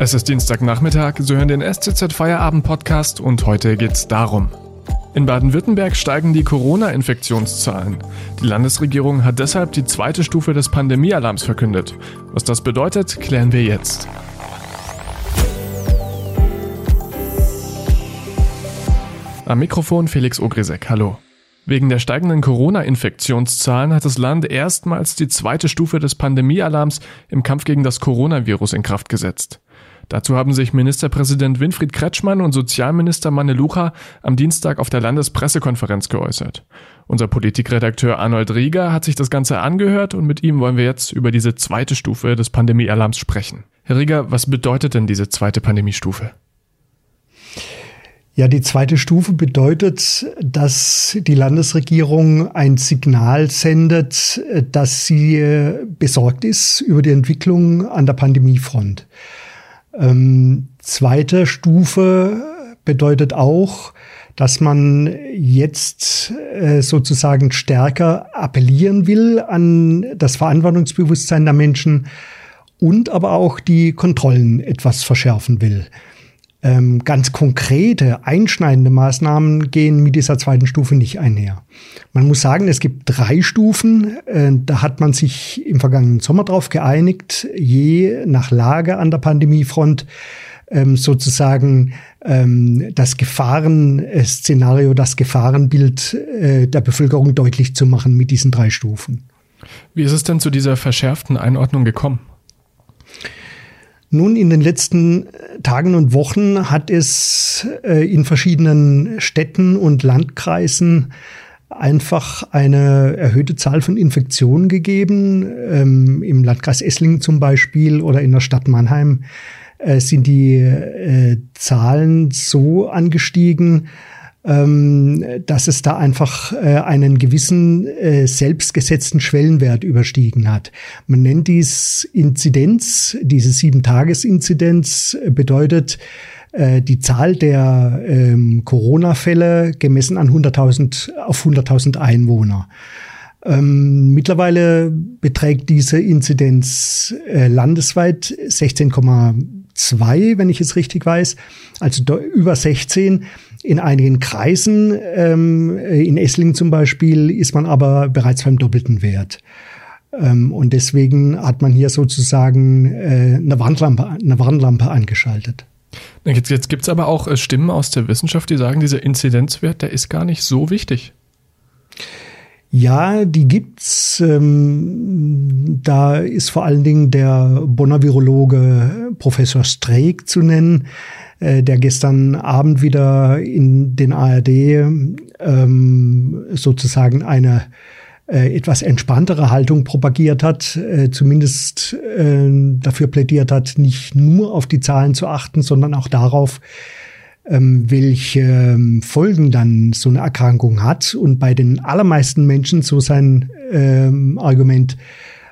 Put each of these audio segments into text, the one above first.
Es ist Dienstagnachmittag, Sie hören den STZ Feierabend Podcast und heute geht's darum. In Baden-Württemberg steigen die Corona-Infektionszahlen. Die Landesregierung hat deshalb die zweite Stufe des Pandemiealarms verkündet. Was das bedeutet, klären wir jetzt. Am Mikrofon Felix Ogrisek, hallo. Wegen der steigenden Corona-Infektionszahlen hat das Land erstmals die zweite Stufe des Pandemiealarms im Kampf gegen das Coronavirus in Kraft gesetzt. Dazu haben sich Ministerpräsident Winfried Kretschmann und Sozialminister Manne Lucha am Dienstag auf der Landespressekonferenz geäußert. Unser Politikredakteur Arnold Rieger hat sich das Ganze angehört und mit ihm wollen wir jetzt über diese zweite Stufe des Pandemiealarms sprechen. Herr Rieger, was bedeutet denn diese zweite Pandemiestufe? Ja, die zweite Stufe bedeutet, dass die Landesregierung ein Signal sendet, dass sie besorgt ist über die Entwicklung an der Pandemiefront. Ähm, zweite Stufe bedeutet auch, dass man jetzt äh, sozusagen stärker appellieren will an das Verantwortungsbewusstsein der Menschen und aber auch die Kontrollen etwas verschärfen will. Ähm, ganz konkrete, einschneidende Maßnahmen gehen mit dieser zweiten Stufe nicht einher. Man muss sagen, es gibt drei Stufen. Äh, da hat man sich im vergangenen Sommer darauf geeinigt, je nach Lage an der Pandemiefront ähm, sozusagen ähm, das Gefahrenszenario, das Gefahrenbild äh, der Bevölkerung deutlich zu machen mit diesen drei Stufen. Wie ist es denn zu dieser verschärften Einordnung gekommen? Nun, in den letzten äh, Tagen und Wochen hat es äh, in verschiedenen Städten und Landkreisen einfach eine erhöhte Zahl von Infektionen gegeben. Ähm, Im Landkreis Esslingen zum Beispiel oder in der Stadt Mannheim äh, sind die Zahlen so angestiegen, ähm, dass es da einfach äh, einen gewissen äh, selbstgesetzten Schwellenwert überstiegen hat. Man nennt dies Inzidenz, diese Sieben-Tages-Inzidenz bedeutet, äh, die Zahl der ähm, Corona-Fälle gemessen an 100.000 auf 100.000 Einwohner. Ähm, mittlerweile beträgt diese Inzidenz äh, landesweit 16,2, wenn ich es richtig weiß, also über 16. In einigen Kreisen, ähm, in Esslingen zum Beispiel, ist man aber bereits beim doppelten Wert. Ähm, und deswegen hat man hier sozusagen äh, eine, Warnlampe, eine Warnlampe angeschaltet. Jetzt, jetzt gibt es aber auch äh, Stimmen aus der Wissenschaft, die sagen, dieser Inzidenzwert, der ist gar nicht so wichtig. Ja, die gibt's. Ähm, da ist vor allen Dingen der Bonner Virologe Professor Streeck zu nennen, äh, der gestern Abend wieder in den ARD ähm, sozusagen eine äh, etwas entspanntere Haltung propagiert hat, äh, zumindest äh, dafür plädiert hat, nicht nur auf die Zahlen zu achten, sondern auch darauf, ähm, welche ähm, Folgen dann so eine Erkrankung hat. Und bei den allermeisten Menschen, so sein ähm, Argument,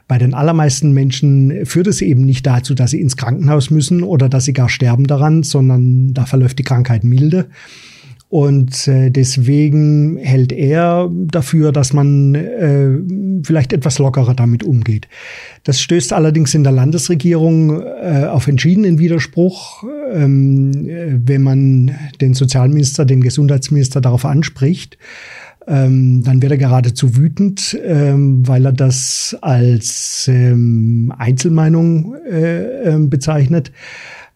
bei den allermeisten Menschen führt es eben nicht dazu, dass sie ins Krankenhaus müssen oder dass sie gar sterben daran, sondern da verläuft die Krankheit milde. Und äh, deswegen hält er dafür, dass man äh, vielleicht etwas lockerer damit umgeht. Das stößt allerdings in der Landesregierung äh, auf entschiedenen Widerspruch, ähm, wenn man den Sozialminister, den Gesundheitsminister darauf anspricht. Ähm, dann wird er geradezu wütend, ähm, weil er das als ähm, Einzelmeinung äh, äh, bezeichnet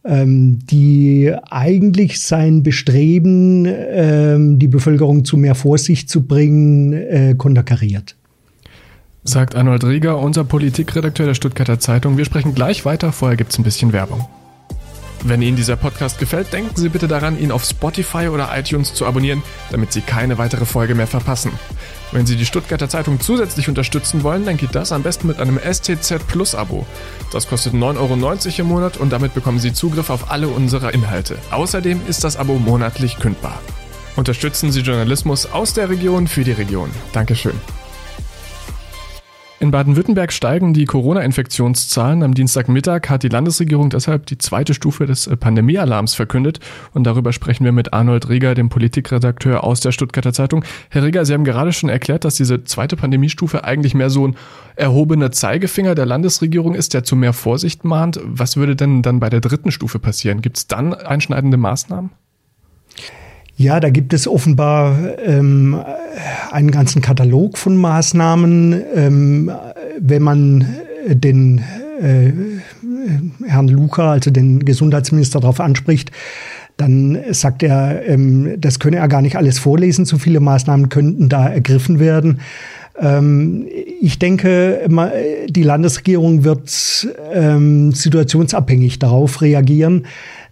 ähm, die eigentlich sein Bestreben, ähm, die Bevölkerung zu mehr Vorsicht zu bringen, äh, konterkariert. Sagt Arnold Rieger, unser Politikredakteur der Stuttgarter Zeitung. Wir sprechen gleich weiter, vorher gibt es ein bisschen Werbung. Wenn Ihnen dieser Podcast gefällt, denken Sie bitte daran, ihn auf Spotify oder iTunes zu abonnieren, damit Sie keine weitere Folge mehr verpassen. Wenn Sie die Stuttgarter Zeitung zusätzlich unterstützen wollen, dann geht das am besten mit einem STZ Plus Abo. Das kostet 9,90 Euro im Monat und damit bekommen Sie Zugriff auf alle unsere Inhalte. Außerdem ist das Abo monatlich kündbar. Unterstützen Sie Journalismus aus der Region für die Region. Dankeschön. In Baden-Württemberg steigen die Corona-Infektionszahlen. Am Dienstagmittag hat die Landesregierung deshalb die zweite Stufe des äh, Pandemiealarms verkündet. Und darüber sprechen wir mit Arnold Rieger, dem Politikredakteur aus der Stuttgarter Zeitung. Herr Rieger, Sie haben gerade schon erklärt, dass diese zweite Pandemiestufe eigentlich mehr so ein erhobener Zeigefinger der Landesregierung ist, der zu mehr Vorsicht mahnt. Was würde denn dann bei der dritten Stufe passieren? Gibt es dann einschneidende Maßnahmen? Ja, da gibt es offenbar ähm, einen ganzen Katalog von Maßnahmen. Ähm, wenn man den äh, Herrn Luca, also den Gesundheitsminister, darauf anspricht, dann sagt er, ähm, das könne er gar nicht alles vorlesen. So viele Maßnahmen könnten da ergriffen werden. Ähm, ich denke, die Landesregierung wird ähm, situationsabhängig darauf reagieren.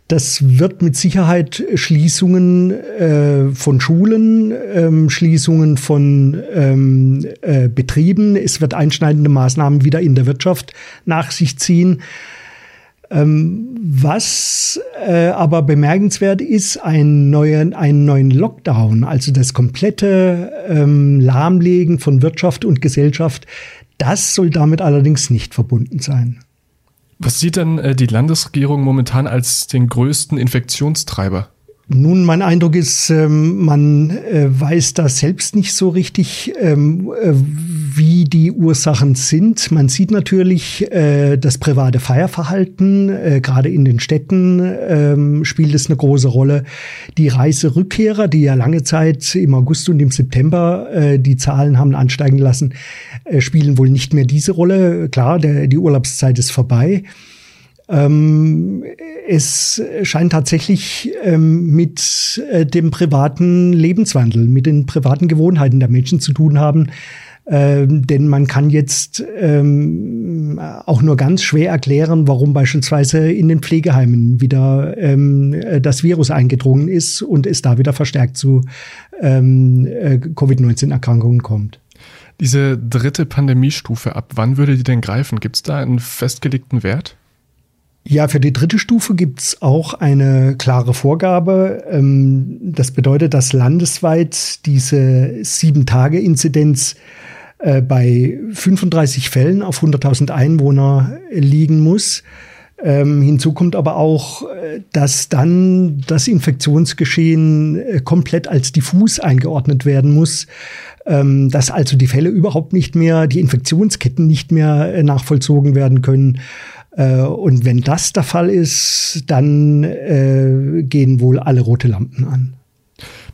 Das wird mit Sicherheit Schließungen äh, von Schulen, ähm, Schließungen von ähm, äh, Betrieben. Es wird einschneidende Maßnahmen wieder in der Wirtschaft nach sich ziehen. Ähm, was äh, aber bemerkenswert ist, ein neuen, einen neuen Lockdown, also das komplette ähm, Lahmlegen von Wirtschaft und Gesellschaft, das soll damit allerdings nicht verbunden sein. Was sieht denn äh, die Landesregierung momentan als den größten Infektionstreiber? Nun, mein Eindruck ist, ähm, man äh, weiß da selbst nicht so richtig, ähm, äh, wie die Ursachen sind. Man sieht natürlich äh, das private Feierverhalten, gerade in den Städten ähm, spielt es eine große Rolle. Die Reiserückkehrer, die ja lange Zeit im August und im September die Zahlen haben ansteigen lassen, spielen wohl nicht mehr diese Rolle. Klar, der, die Urlaubszeit ist vorbei. Ähm, es scheint tatsächlich ähm, mit äh, dem privaten Lebenswandel, mit den privaten Gewohnheiten der Menschen zu tun haben. Ähm, denn man kann jetzt ähm, auch nur ganz schwer erklären, warum beispielsweise in den Pflegeheimen wieder ähm, das Virus eingedrungen ist und es da wieder verstärkt zu ähm, äh, Covid-19-Erkrankungen kommt. Diese dritte Pandemiestufe, ab wann würde die denn greifen? Gibt es da einen festgelegten Wert? Ja, für die dritte Stufe gibt's auch eine klare Vorgabe. Ähm, das bedeutet, dass landesweit diese Sieben-Tage-Inzidenz äh, bei 35 Fällen auf 100.000 Einwohner liegen muss. Ähm, hinzu kommt aber auch, äh, dass dann das Infektionsgeschehen äh, komplett als diffus eingeordnet werden muss, ähm, dass also die Fälle überhaupt nicht mehr, die Infektionsketten nicht mehr nachvollzogen werden können äh, und wenn das der Fall ist, dann äh, gehen wohl alle rote Lampen an.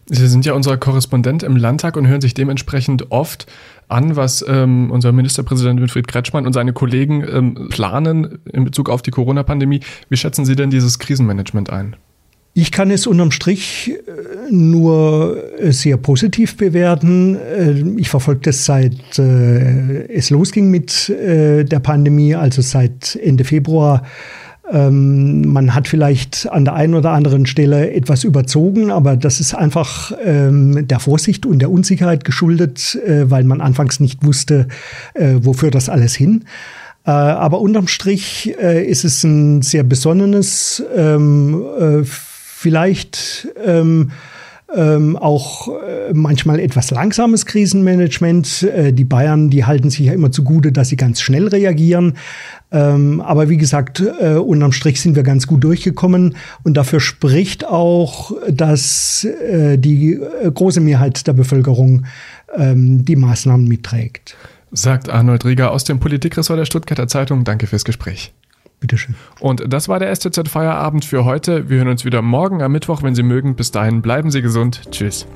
Sie sind ja unser Korrespondent im Landtag und hören sich dementsprechend oft an, was ähm, unser Ministerpräsident Winfried Kretschmann und seine Kollegen ähm, planen in Bezug auf die Corona-Pandemie. Wie schätzen Sie denn dieses Krisenmanagement ein? Ich kann es unterm Strich äh, nur äh, sehr positiv bewerten. Äh, ich verfolge das seit es losging mit der Pandemie, also seit Ende Februar. Ähm, man hat vielleicht an der einen oder anderen Stelle etwas überzogen, aber das ist einfach ähm, der Vorsicht und der Unsicherheit geschuldet, weil man anfangs nicht wusste, wofür das alles hin. aber unterm Strich ist es ein sehr besonnenes, ähm, vielleicht ähm, auch äh, manchmal etwas langsames Krisenmanagement. Äh, die Bayern, die halten sich ja immer zugute, dass sie ganz schnell reagieren. Ähm, aber wie gesagt, äh, unterm Strich sind wir ganz gut durchgekommen. Und dafür spricht auch, dass äh, die äh, große Mehrheit der Bevölkerung ähm, die Maßnahmen mitträgt. Sagt Arnold Rieger aus dem Politikressort der Stuttgarter Zeitung. Danke fürs Gespräch. Bitteschön. Und das war der STZ Feierabend für heute. Wir hören uns wieder morgen am Mittwoch, wenn Sie mögen. Bis dahin bleiben Sie gesund. Tschüss.